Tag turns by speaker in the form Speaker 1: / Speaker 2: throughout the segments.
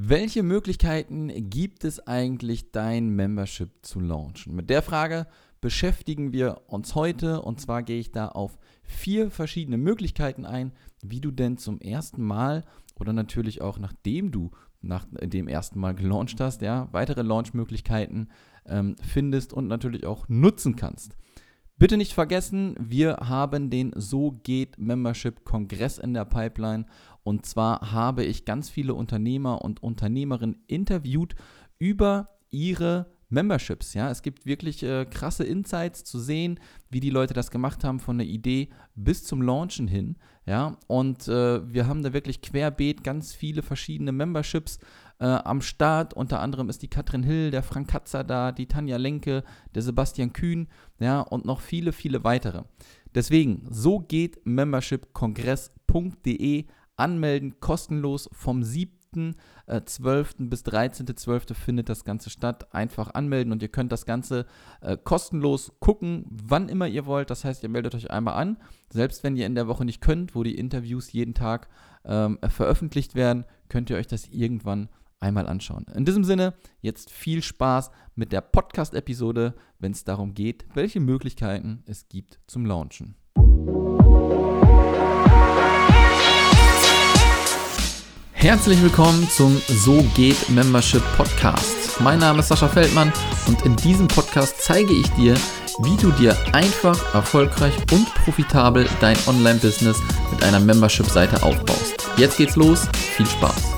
Speaker 1: Welche Möglichkeiten gibt es eigentlich, dein Membership zu launchen? Mit der Frage beschäftigen wir uns heute und zwar gehe ich da auf vier verschiedene Möglichkeiten ein, wie du denn zum ersten Mal oder natürlich auch nachdem du nach dem ersten Mal gelauncht hast, ja, weitere Launchmöglichkeiten ähm, findest und natürlich auch nutzen kannst. Bitte nicht vergessen, wir haben den So geht Membership Kongress in der Pipeline und zwar habe ich ganz viele Unternehmer und Unternehmerinnen interviewt über ihre Memberships. Ja, es gibt wirklich äh, krasse Insights zu sehen, wie die Leute das gemacht haben von der Idee bis zum Launchen hin. Ja, und äh, wir haben da wirklich querbeet ganz viele verschiedene Memberships äh, am Start. Unter anderem ist die Katrin Hill, der Frank Katzer da, die Tanja Lenke, der Sebastian Kühn, ja, und noch viele, viele weitere. Deswegen, so geht membershipkongress.de anmelden, kostenlos vom 7.12. Äh, bis 13.12. findet das Ganze statt. Einfach anmelden und ihr könnt das Ganze äh, kostenlos gucken, wann immer ihr wollt. Das heißt, ihr meldet euch einmal an. Selbst wenn ihr in der Woche nicht könnt, wo die Interviews jeden Tag ähm, veröffentlicht werden, könnt ihr euch das irgendwann einmal anschauen. In diesem Sinne, jetzt viel Spaß mit der Podcast-Episode, wenn es darum geht, welche Möglichkeiten es gibt zum Launchen. Herzlich willkommen zum So geht Membership Podcast. Mein Name ist Sascha Feldmann und in diesem Podcast zeige ich dir, wie du dir einfach, erfolgreich und profitabel dein Online-Business mit einer Membership-Seite aufbaust. Jetzt geht's los, viel Spaß!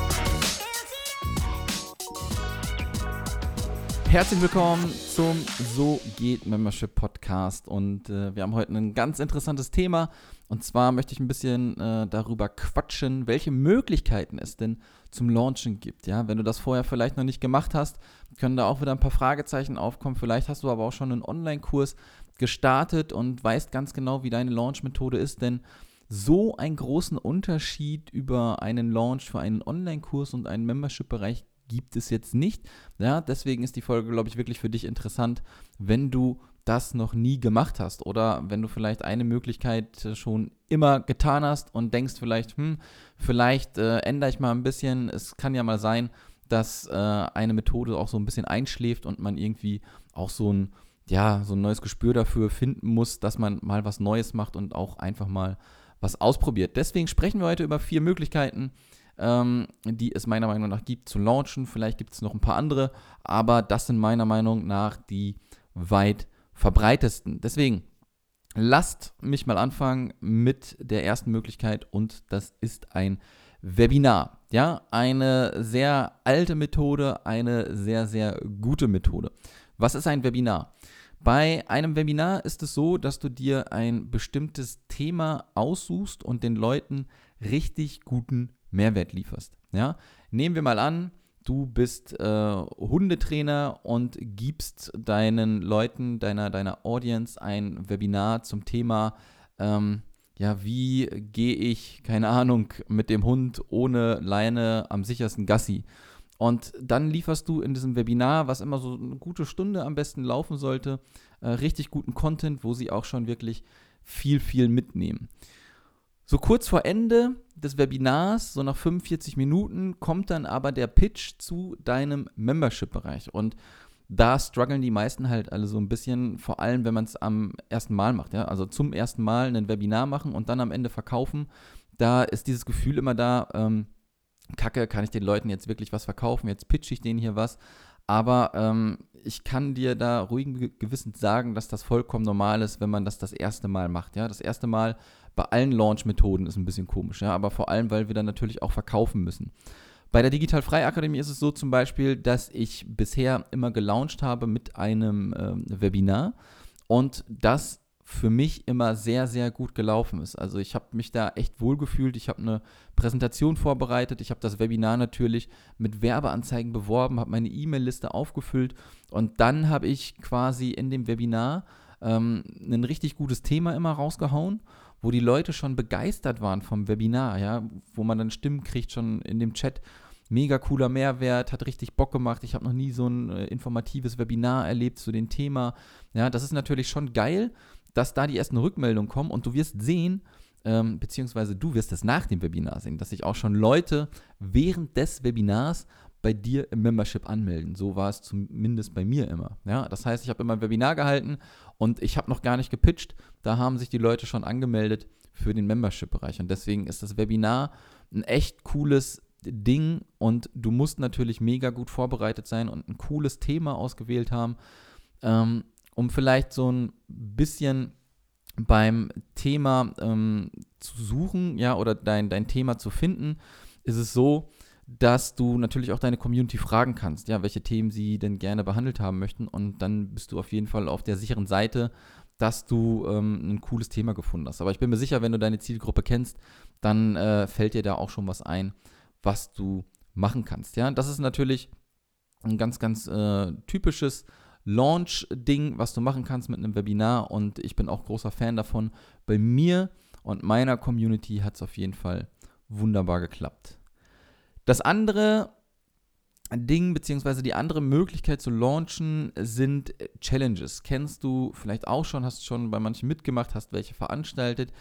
Speaker 1: Herzlich willkommen zum So geht Membership Podcast und äh, wir haben heute ein ganz interessantes Thema und zwar möchte ich ein bisschen äh, darüber quatschen, welche Möglichkeiten es denn zum Launchen gibt. Ja, wenn du das vorher vielleicht noch nicht gemacht hast, können da auch wieder ein paar Fragezeichen aufkommen. Vielleicht hast du aber auch schon einen Online-Kurs gestartet und weißt ganz genau, wie deine Launch-Methode ist, denn so einen großen Unterschied über einen Launch für einen Online-Kurs und einen Membership-Bereich gibt es jetzt nicht. Ja, deswegen ist die Folge, glaube ich, wirklich für dich interessant, wenn du das noch nie gemacht hast oder wenn du vielleicht eine Möglichkeit schon immer getan hast und denkst vielleicht, hm, vielleicht äh, ändere ich mal ein bisschen. Es kann ja mal sein, dass äh, eine Methode auch so ein bisschen einschläft und man irgendwie auch so ein ja, so ein neues Gespür dafür finden muss, dass man mal was Neues macht und auch einfach mal was ausprobiert. Deswegen sprechen wir heute über vier Möglichkeiten, ähm, die es meiner Meinung nach gibt zu launchen. Vielleicht gibt es noch ein paar andere, aber das sind meiner Meinung nach die weit verbreitesten. Deswegen lasst mich mal anfangen mit der ersten Möglichkeit und das ist ein Webinar. Ja, eine sehr alte Methode, eine sehr, sehr gute Methode. Was ist ein Webinar? Bei einem Webinar ist es so, dass du dir ein bestimmtes Thema aussuchst und den Leuten richtig guten Mehrwert lieferst. Ja? Nehmen wir mal an, du bist äh, Hundetrainer und gibst deinen Leuten, deiner, deiner Audience ein Webinar zum Thema, ähm, ja, wie gehe ich, keine Ahnung, mit dem Hund ohne Leine am sichersten Gassi. Und dann lieferst du in diesem Webinar, was immer so eine gute Stunde am besten laufen sollte, äh, richtig guten Content, wo sie auch schon wirklich viel, viel mitnehmen. So kurz vor Ende des Webinars, so nach 45 Minuten, kommt dann aber der Pitch zu deinem Membership-Bereich. Und da strugglen die meisten halt alle so ein bisschen, vor allem wenn man es am ersten Mal macht. Ja? Also zum ersten Mal ein Webinar machen und dann am Ende verkaufen. Da ist dieses Gefühl immer da, ähm, Kacke, kann ich den Leuten jetzt wirklich was verkaufen? Jetzt pitch ich denen hier was. Aber ähm, ich kann dir da ruhigen Gewissens sagen, dass das vollkommen normal ist, wenn man das das erste Mal macht. Ja, das erste Mal bei allen Launch-Methoden ist ein bisschen komisch, ja, aber vor allem, weil wir dann natürlich auch verkaufen müssen. Bei der Digital Frei Akademie ist es so zum Beispiel, dass ich bisher immer gelauncht habe mit einem ähm, Webinar und das für mich immer sehr, sehr gut gelaufen ist. Also ich habe mich da echt wohl gefühlt. Ich habe eine Präsentation vorbereitet. Ich habe das Webinar natürlich mit Werbeanzeigen beworben, habe meine E-Mail-Liste aufgefüllt und dann habe ich quasi in dem Webinar ähm, ein richtig gutes Thema immer rausgehauen wo die Leute schon begeistert waren vom Webinar, ja, wo man dann Stimmen kriegt schon in dem Chat. Mega cooler Mehrwert, hat richtig Bock gemacht. Ich habe noch nie so ein äh, informatives Webinar erlebt zu dem Thema. Ja, das ist natürlich schon geil, dass da die ersten Rückmeldungen kommen und du wirst sehen, ähm, beziehungsweise du wirst es nach dem Webinar sehen, dass sich auch schon Leute während des Webinars bei dir im Membership anmelden. So war es zumindest bei mir immer. Ja, das heißt, ich habe immer ein Webinar gehalten und ich habe noch gar nicht gepitcht. Da haben sich die Leute schon angemeldet für den Membership-Bereich. Und deswegen ist das Webinar ein echt cooles Ding und du musst natürlich mega gut vorbereitet sein und ein cooles Thema ausgewählt haben, ähm, um vielleicht so ein bisschen beim Thema ähm, zu suchen, ja, oder dein, dein Thema zu finden, ist es so, dass du natürlich auch deine Community fragen kannst, ja, welche Themen sie denn gerne behandelt haben möchten. Und dann bist du auf jeden Fall auf der sicheren Seite, dass du ähm, ein cooles Thema gefunden hast. Aber ich bin mir sicher, wenn du deine Zielgruppe kennst, dann äh, fällt dir da auch schon was ein, was du machen kannst. Ja, das ist natürlich ein ganz, ganz äh, typisches Launch-Ding, was du machen kannst mit einem Webinar. Und ich bin auch großer Fan davon. Bei mir und meiner Community hat es auf jeden Fall wunderbar geklappt. Das andere Ding, beziehungsweise die andere Möglichkeit zu launchen, sind Challenges. Kennst du vielleicht auch schon, hast schon bei manchen mitgemacht, hast welche veranstaltet.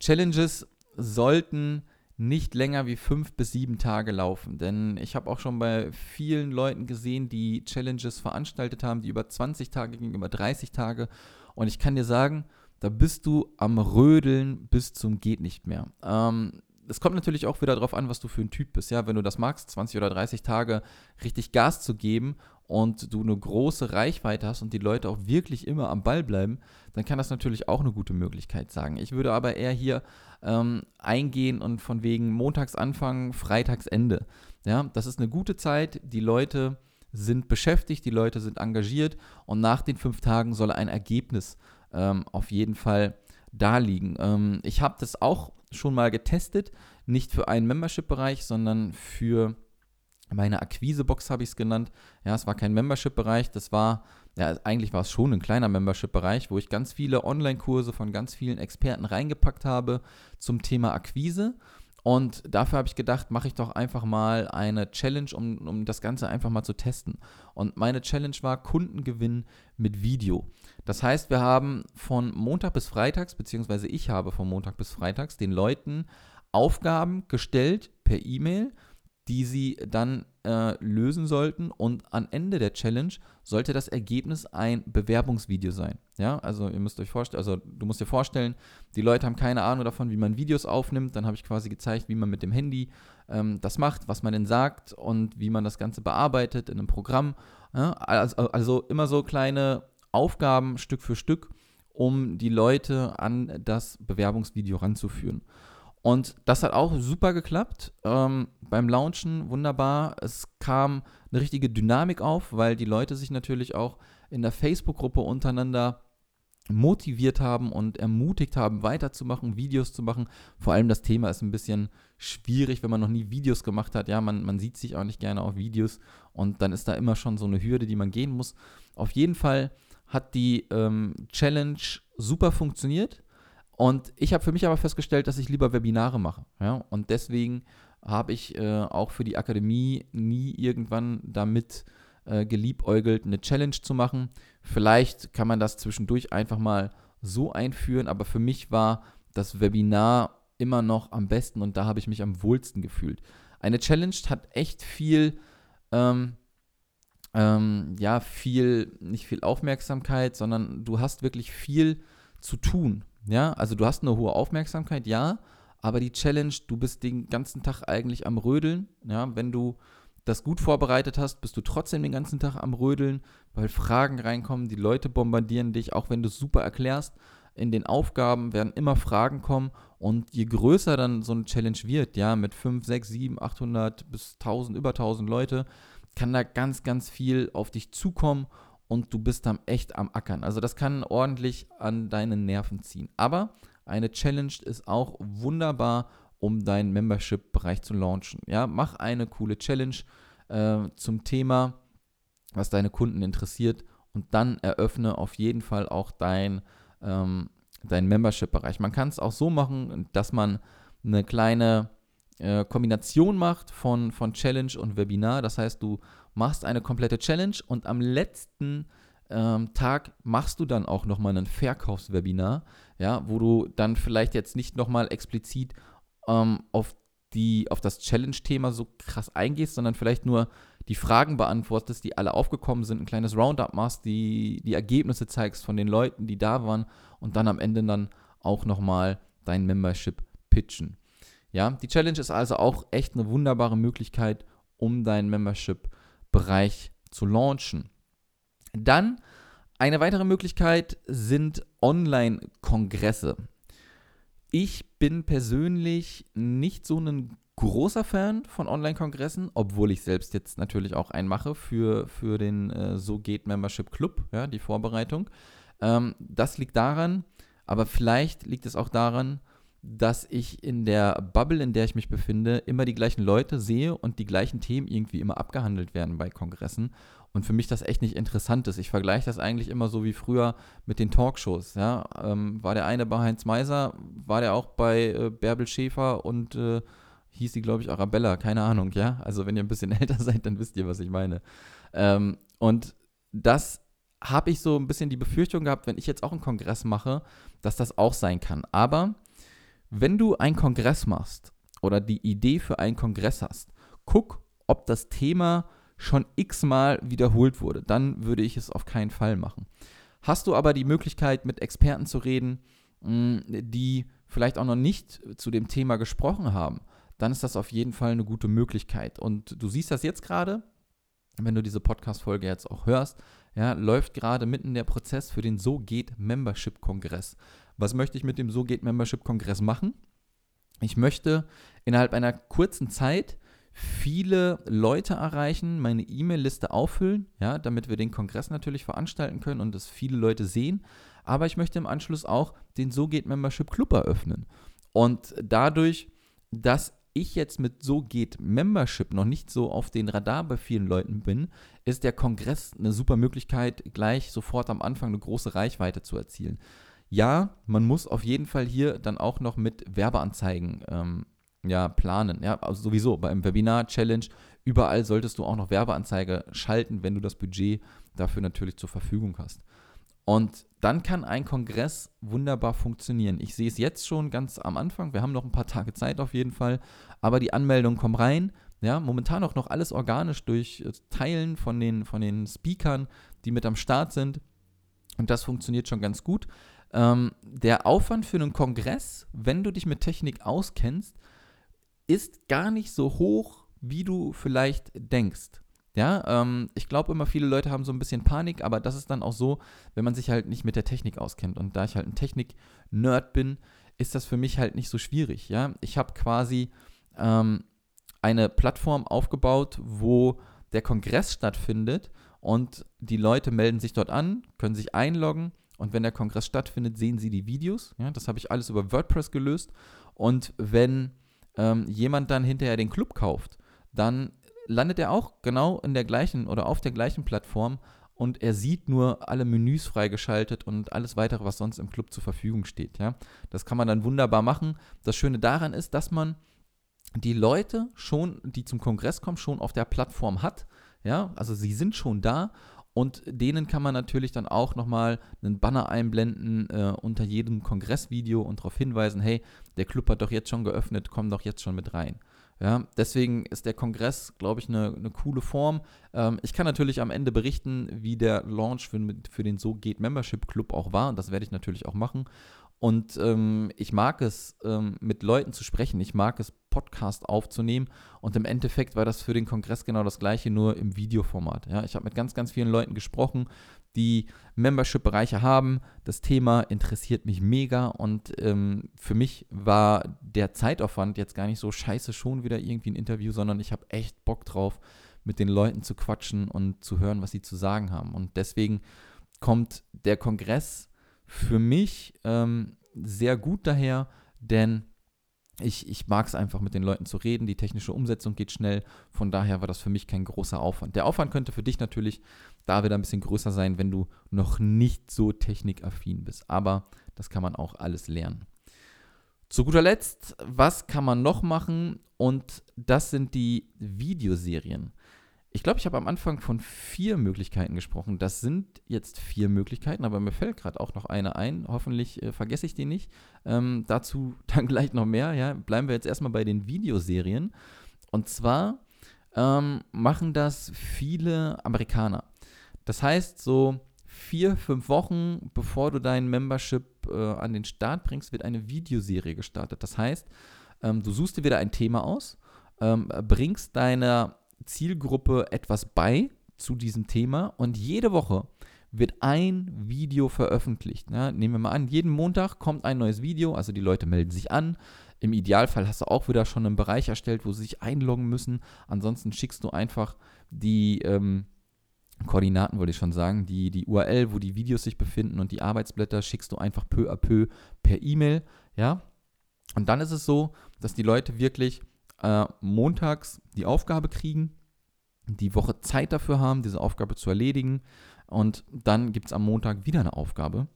Speaker 1: Challenges sollten nicht länger wie fünf bis sieben Tage laufen. Denn ich habe auch schon bei vielen Leuten gesehen, die Challenges veranstaltet haben, die über 20 Tage gingen, über 30 Tage. Und ich kann dir sagen, da bist du am Rödeln bis zum geht nicht mehr. Ähm, es kommt natürlich auch wieder darauf an, was du für ein Typ bist. Ja, wenn du das magst, 20 oder 30 Tage richtig Gas zu geben und du eine große Reichweite hast und die Leute auch wirklich immer am Ball bleiben, dann kann das natürlich auch eine gute Möglichkeit sein. Ich würde aber eher hier ähm, eingehen und von wegen montags anfangen, freitags Ende. Ja, das ist eine gute Zeit. Die Leute sind beschäftigt, die Leute sind engagiert und nach den fünf Tagen soll ein Ergebnis ähm, auf jeden Fall da liegen. Ähm, ich habe das auch schon mal getestet, nicht für einen Membership-Bereich, sondern für meine Akquise-Box habe ich es genannt. Ja, es war kein Membership-Bereich, das war, ja, eigentlich war es schon ein kleiner Membership-Bereich, wo ich ganz viele Online-Kurse von ganz vielen Experten reingepackt habe zum Thema Akquise. Und dafür habe ich gedacht, mache ich doch einfach mal eine Challenge, um, um das Ganze einfach mal zu testen. Und meine Challenge war Kundengewinn mit Video. Das heißt, wir haben von Montag bis Freitags, beziehungsweise ich habe von Montag bis Freitags den Leuten Aufgaben gestellt per E-Mail, die sie dann äh, lösen sollten. Und am Ende der Challenge sollte das Ergebnis ein Bewerbungsvideo sein. Ja, also ihr müsst euch vorstellen, also du musst dir vorstellen, die Leute haben keine Ahnung davon, wie man Videos aufnimmt. Dann habe ich quasi gezeigt, wie man mit dem Handy ähm, das macht, was man denn sagt und wie man das Ganze bearbeitet in einem Programm. Ja, also, also immer so kleine Aufgaben Stück für Stück, um die Leute an das Bewerbungsvideo ranzuführen. Und das hat auch super geklappt. Ähm, beim Launchen wunderbar. Es kam eine richtige Dynamik auf, weil die Leute sich natürlich auch in der Facebook-Gruppe untereinander motiviert haben und ermutigt haben, weiterzumachen, Videos zu machen. Vor allem das Thema ist ein bisschen schwierig, wenn man noch nie Videos gemacht hat. Ja, man, man sieht sich auch nicht gerne auf Videos und dann ist da immer schon so eine Hürde, die man gehen muss. Auf jeden Fall hat die ähm, Challenge super funktioniert. Und ich habe für mich aber festgestellt, dass ich lieber Webinare mache. Ja? Und deswegen habe ich äh, auch für die Akademie nie irgendwann damit äh, geliebäugelt, eine Challenge zu machen. Vielleicht kann man das zwischendurch einfach mal so einführen, aber für mich war das Webinar immer noch am besten und da habe ich mich am wohlsten gefühlt. Eine Challenge hat echt viel, ähm, ähm, ja, viel, nicht viel Aufmerksamkeit, sondern du hast wirklich viel zu tun. Ja, also du hast eine hohe Aufmerksamkeit, ja, aber die Challenge, du bist den ganzen Tag eigentlich am Rödeln. Ja, wenn du das gut vorbereitet hast, bist du trotzdem den ganzen Tag am Rödeln, weil Fragen reinkommen, die Leute bombardieren dich, auch wenn du es super erklärst. In den Aufgaben werden immer Fragen kommen und je größer dann so eine Challenge wird, ja, mit 5, 6, 7, 800 bis 1000, über 1000 Leute, kann da ganz, ganz viel auf dich zukommen und du bist dann echt am Ackern. Also das kann ordentlich an deinen Nerven ziehen. Aber eine Challenge ist auch wunderbar, um deinen Membership-Bereich zu launchen. Ja, mach eine coole Challenge äh, zum Thema, was deine Kunden interessiert und dann eröffne auf jeden Fall auch dein, ähm, dein Membership-Bereich. Man kann es auch so machen, dass man eine kleine äh, Kombination macht von, von Challenge und Webinar. Das heißt, du machst eine komplette Challenge und am letzten ähm, Tag machst du dann auch nochmal ein Verkaufswebinar, ja, wo du dann vielleicht jetzt nicht nochmal explizit ähm, auf, die, auf das Challenge-Thema so krass eingehst, sondern vielleicht nur die Fragen beantwortest, die alle aufgekommen sind, ein kleines Roundup machst, die, die Ergebnisse zeigst von den Leuten, die da waren und dann am Ende dann auch nochmal dein Membership pitchen. Ja, die Challenge ist also auch echt eine wunderbare Möglichkeit, um deinen Membership-Bereich zu launchen. Dann eine weitere Möglichkeit sind Online-Kongresse. Ich bin persönlich nicht so ein großer Fan von Online-Kongressen, obwohl ich selbst jetzt natürlich auch einen mache für, für den äh, So geht Membership Club, ja, die Vorbereitung. Ähm, das liegt daran, aber vielleicht liegt es auch daran, dass ich in der Bubble, in der ich mich befinde, immer die gleichen Leute sehe und die gleichen Themen irgendwie immer abgehandelt werden bei Kongressen und für mich das echt nicht interessant ist. Ich vergleiche das eigentlich immer so wie früher mit den Talkshows. Ja? Ähm, war der eine bei Heinz Meiser, war der auch bei äh, Bärbel Schäfer und äh, hieß die, glaube ich, Arabella, keine Ahnung, ja. Also wenn ihr ein bisschen älter seid, dann wisst ihr, was ich meine. Ähm, und das habe ich so ein bisschen die Befürchtung gehabt, wenn ich jetzt auch einen Kongress mache, dass das auch sein kann. Aber wenn du einen Kongress machst oder die Idee für einen Kongress hast, guck, ob das Thema schon x-mal wiederholt wurde, dann würde ich es auf keinen Fall machen. Hast du aber die Möglichkeit, mit Experten zu reden, mm, die vielleicht auch noch nicht zu dem Thema gesprochen haben, dann ist das auf jeden Fall eine gute Möglichkeit. Und du siehst das jetzt gerade, wenn du diese Podcast-Folge jetzt auch hörst, ja, läuft gerade mitten der Prozess für den So geht Membership-Kongress. Was möchte ich mit dem So geht Membership-Kongress machen? Ich möchte innerhalb einer kurzen Zeit viele Leute erreichen, meine E-Mail-Liste auffüllen, ja, damit wir den Kongress natürlich veranstalten können und das viele Leute sehen. Aber ich möchte im Anschluss auch den So geht Membership Club eröffnen. Und dadurch, dass ich jetzt mit So geht Membership noch nicht so auf den Radar bei vielen Leuten bin, ist der Kongress eine super Möglichkeit, gleich sofort am Anfang eine große Reichweite zu erzielen. Ja, man muss auf jeden Fall hier dann auch noch mit Werbeanzeigen ähm, ja, planen. Ja, also sowieso beim Webinar-Challenge, überall solltest du auch noch Werbeanzeige schalten, wenn du das Budget dafür natürlich zur Verfügung hast. Und dann kann ein Kongress wunderbar funktionieren. Ich sehe es jetzt schon ganz am Anfang. Wir haben noch ein paar Tage Zeit auf jeden Fall. Aber die Anmeldungen kommen rein. Ja, momentan auch noch alles organisch durch äh, Teilen von den, von den Speakern, die mit am Start sind. Und das funktioniert schon ganz gut. Ähm, der Aufwand für einen Kongress, wenn du dich mit Technik auskennst, ist gar nicht so hoch, wie du vielleicht denkst. Ja, ähm, ich glaube immer, viele Leute haben so ein bisschen Panik, aber das ist dann auch so, wenn man sich halt nicht mit der Technik auskennt. Und da ich halt ein Technik-Nerd bin, ist das für mich halt nicht so schwierig. Ja, ich habe quasi ähm, eine Plattform aufgebaut, wo der Kongress stattfindet und die Leute melden sich dort an, können sich einloggen und wenn der Kongress stattfindet, sehen sie die Videos. Ja, das habe ich alles über WordPress gelöst. Und wenn ähm, jemand dann hinterher den Club kauft, dann landet er auch genau in der gleichen oder auf der gleichen Plattform und er sieht nur alle Menüs freigeschaltet und alles weitere, was sonst im Club zur Verfügung steht. Ja? Das kann man dann wunderbar machen. Das Schöne daran ist, dass man die Leute schon, die zum Kongress kommen, schon auf der Plattform hat. Ja, also sie sind schon da und denen kann man natürlich dann auch nochmal einen Banner einblenden äh, unter jedem Kongressvideo und darauf hinweisen, hey, der Club hat doch jetzt schon geöffnet, komm doch jetzt schon mit rein. Ja, deswegen ist der Kongress, glaube ich, eine, eine coole Form. Ähm, ich kann natürlich am Ende berichten, wie der Launch für, für den So geht Membership Club auch war. Und das werde ich natürlich auch machen. Und ähm, ich mag es, ähm, mit Leuten zu sprechen. Ich mag es, Podcast aufzunehmen. Und im Endeffekt war das für den Kongress genau das gleiche, nur im Videoformat. Ja, ich habe mit ganz, ganz vielen Leuten gesprochen, die Membership-Bereiche haben. Das Thema interessiert mich mega und ähm, für mich war der Zeitaufwand jetzt gar nicht so scheiße, schon wieder irgendwie ein Interview, sondern ich habe echt Bock drauf, mit den Leuten zu quatschen und zu hören, was sie zu sagen haben. Und deswegen kommt der Kongress für mich ähm, sehr gut daher, denn ich, ich mag es einfach, mit den Leuten zu reden. Die technische Umsetzung geht schnell. Von daher war das für mich kein großer Aufwand. Der Aufwand könnte für dich natürlich da wieder ein bisschen größer sein, wenn du noch nicht so technikaffin bist. Aber das kann man auch alles lernen. Zu guter Letzt, was kann man noch machen? Und das sind die Videoserien. Ich glaube, ich habe am Anfang von vier Möglichkeiten gesprochen. Das sind jetzt vier Möglichkeiten, aber mir fällt gerade auch noch eine ein. Hoffentlich äh, vergesse ich die nicht. Ähm, dazu dann gleich noch mehr. Ja. Bleiben wir jetzt erstmal bei den Videoserien. Und zwar ähm, machen das viele Amerikaner. Das heißt, so vier, fünf Wochen bevor du dein Membership äh, an den Start bringst, wird eine Videoserie gestartet. Das heißt, ähm, du suchst dir wieder ein Thema aus, ähm, bringst deiner Zielgruppe etwas bei zu diesem Thema und jede Woche wird ein Video veröffentlicht. Ja, nehmen wir mal an, jeden Montag kommt ein neues Video, also die Leute melden sich an. Im Idealfall hast du auch wieder schon einen Bereich erstellt, wo sie sich einloggen müssen. Ansonsten schickst du einfach die ähm, Koordinaten, wollte ich schon sagen, die, die URL, wo die Videos sich befinden und die Arbeitsblätter schickst du einfach peu à peu per E-Mail. Ja, und dann ist es so, dass die Leute wirklich äh, montags die Aufgabe kriegen, die Woche Zeit dafür haben, diese Aufgabe zu erledigen. Und dann gibt es am Montag wieder eine Aufgabe.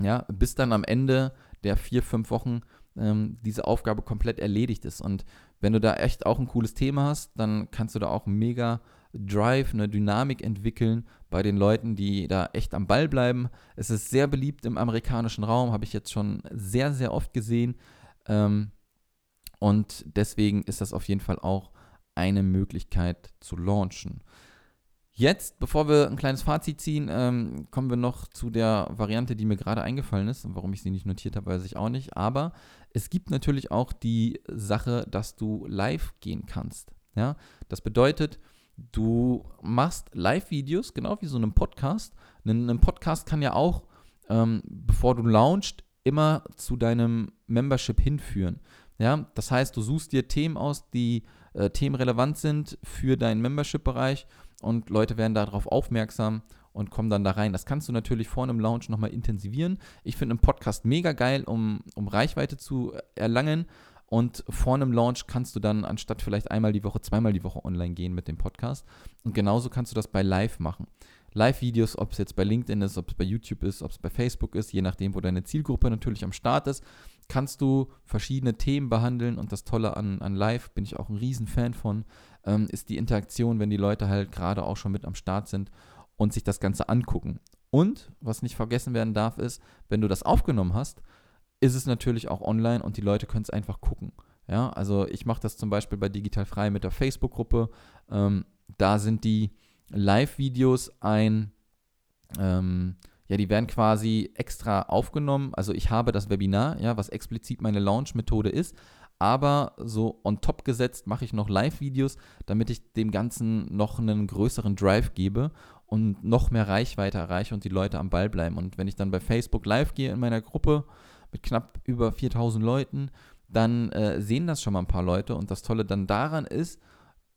Speaker 1: Ja, bis dann am Ende der vier, fünf Wochen ähm, diese Aufgabe komplett erledigt ist. Und wenn du da echt auch ein cooles Thema hast, dann kannst du da auch mega Drive, eine Dynamik entwickeln bei den Leuten, die da echt am Ball bleiben. Es ist sehr beliebt im amerikanischen Raum, habe ich jetzt schon sehr, sehr oft gesehen. Ähm, und deswegen ist das auf jeden Fall auch eine Möglichkeit zu launchen. Jetzt, bevor wir ein kleines Fazit ziehen, ähm, kommen wir noch zu der Variante, die mir gerade eingefallen ist. Und warum ich sie nicht notiert habe, weiß ich auch nicht. Aber es gibt natürlich auch die Sache, dass du live gehen kannst. Ja? Das bedeutet, du machst Live-Videos, genau wie so einem Podcast. Ein, ein Podcast kann ja auch, ähm, bevor du launchst, immer zu deinem Membership hinführen. Ja, das heißt, du suchst dir Themen aus, die äh, themenrelevant sind für deinen Membership-Bereich und Leute werden darauf aufmerksam und kommen dann da rein. Das kannst du natürlich vor einem Launch nochmal intensivieren. Ich finde einen Podcast mega geil, um, um Reichweite zu erlangen. Und vor einem Launch kannst du dann anstatt vielleicht einmal die Woche, zweimal die Woche online gehen mit dem Podcast. Und genauso kannst du das bei Live machen. Live-Videos, ob es jetzt bei LinkedIn ist, ob es bei YouTube ist, ob es bei Facebook ist, je nachdem, wo deine Zielgruppe natürlich am Start ist, kannst du verschiedene Themen behandeln. Und das Tolle an, an Live, bin ich auch ein Riesenfan von, ähm, ist die Interaktion, wenn die Leute halt gerade auch schon mit am Start sind und sich das Ganze angucken. Und was nicht vergessen werden darf, ist, wenn du das aufgenommen hast, ist es natürlich auch online und die Leute können es einfach gucken. Ja, also ich mache das zum Beispiel bei Digital Frei mit der Facebook-Gruppe. Ähm, da sind die Live-Videos ein, ähm, ja, die werden quasi extra aufgenommen. Also ich habe das Webinar, ja, was explizit meine Launch-Methode ist, aber so on top gesetzt mache ich noch Live-Videos, damit ich dem Ganzen noch einen größeren Drive gebe und noch mehr Reichweite erreiche und die Leute am Ball bleiben. Und wenn ich dann bei Facebook live gehe in meiner Gruppe mit knapp über 4000 Leuten, dann äh, sehen das schon mal ein paar Leute. Und das Tolle dann daran ist,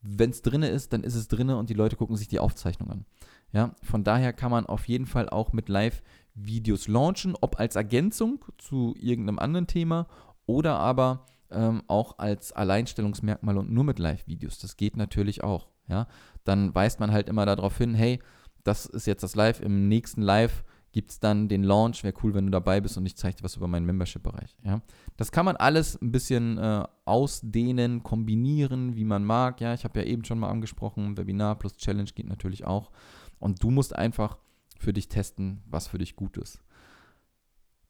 Speaker 1: wenn es drinne ist, dann ist es drinne und die Leute gucken sich die Aufzeichnung an. Ja, von daher kann man auf jeden Fall auch mit Live-Videos launchen, ob als Ergänzung zu irgendeinem anderen Thema oder aber ähm, auch als Alleinstellungsmerkmal und nur mit Live-Videos. Das geht natürlich auch. Ja, dann weist man halt immer darauf hin, hey, das ist jetzt das Live. Im nächsten Live gibt es dann den Launch. Wäre cool, wenn du dabei bist und ich zeige dir was über meinen Membership-Bereich. Ja? Das kann man alles ein bisschen äh, ausdehnen, kombinieren, wie man mag. Ja, ich habe ja eben schon mal angesprochen, Webinar plus Challenge geht natürlich auch. Und du musst einfach für dich testen, was für dich gut ist.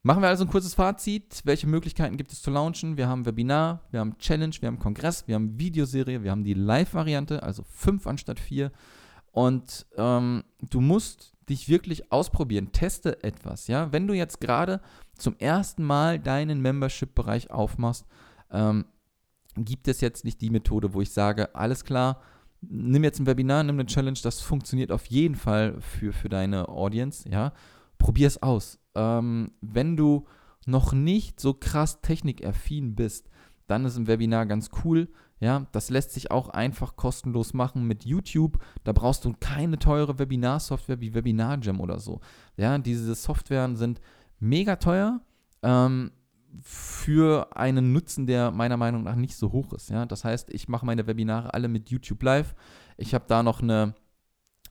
Speaker 1: Machen wir also ein kurzes Fazit. Welche Möglichkeiten gibt es zu launchen? Wir haben Webinar, wir haben Challenge, wir haben Kongress, wir haben Videoserie, wir haben die Live-Variante, also fünf anstatt vier. Und ähm, du musst dich wirklich ausprobieren. Teste etwas. Ja? Wenn du jetzt gerade zum ersten Mal deinen Membership-Bereich aufmachst, ähm, gibt es jetzt nicht die Methode, wo ich sage, alles klar, nimm jetzt ein Webinar, nimm eine Challenge, das funktioniert auf jeden Fall für, für deine Audience, ja. Probier es aus. Ähm, wenn du noch nicht so krass technikaffin bist, dann ist ein Webinar ganz cool. Ja, das lässt sich auch einfach kostenlos machen mit YouTube. Da brauchst du keine teure Webinar-Software wie WebinarJam oder so. Ja, diese Softwaren sind mega teuer ähm, für einen Nutzen, der meiner Meinung nach nicht so hoch ist. Ja, das heißt, ich mache meine Webinare alle mit YouTube Live. Ich habe da noch eine,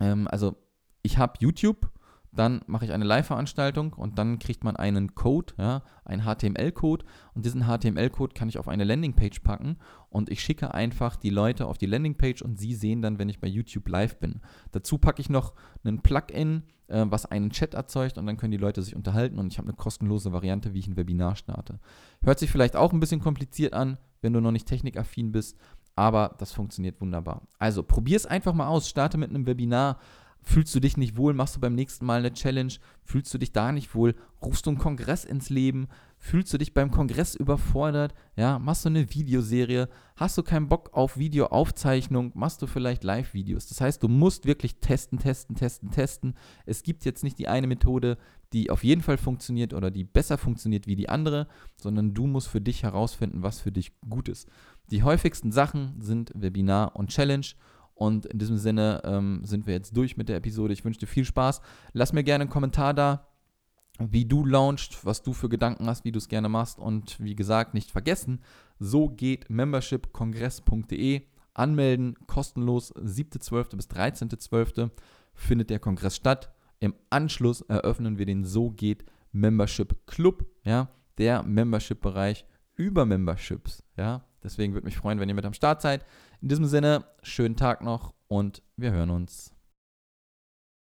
Speaker 1: ähm, also ich habe YouTube dann mache ich eine Live-Veranstaltung und dann kriegt man einen Code, ja, einen HTML-Code und diesen HTML-Code kann ich auf eine Landingpage packen und ich schicke einfach die Leute auf die Landingpage und sie sehen dann, wenn ich bei YouTube live bin. Dazu packe ich noch einen Plugin, äh, was einen Chat erzeugt und dann können die Leute sich unterhalten und ich habe eine kostenlose Variante, wie ich ein Webinar starte. Hört sich vielleicht auch ein bisschen kompliziert an, wenn du noch nicht technikaffin bist, aber das funktioniert wunderbar. Also probier es einfach mal aus. Starte mit einem Webinar. Fühlst du dich nicht wohl, machst du beim nächsten Mal eine Challenge. Fühlst du dich da nicht wohl, rufst du einen Kongress ins Leben. Fühlst du dich beim Kongress überfordert? Ja, machst du eine Videoserie? Hast du keinen Bock auf Videoaufzeichnung? Machst du vielleicht Live-Videos? Das heißt, du musst wirklich testen, testen, testen, testen. Es gibt jetzt nicht die eine Methode, die auf jeden Fall funktioniert oder die besser funktioniert wie die andere, sondern du musst für dich herausfinden, was für dich gut ist. Die häufigsten Sachen sind Webinar und Challenge. Und in diesem Sinne ähm, sind wir jetzt durch mit der Episode. Ich wünsche dir viel Spaß. Lass mir gerne einen Kommentar da wie du launchst, was du für Gedanken hast, wie du es gerne machst. Und wie gesagt, nicht vergessen, so geht membershipkongress.de. Anmelden, kostenlos, 7.12. bis 13.12. findet der Kongress statt. Im Anschluss eröffnen wir den So geht Membership Club, ja, der Membership-Bereich über Memberships, ja. Deswegen würde mich freuen, wenn ihr mit am Start seid. In diesem Sinne, schönen Tag noch und wir hören uns.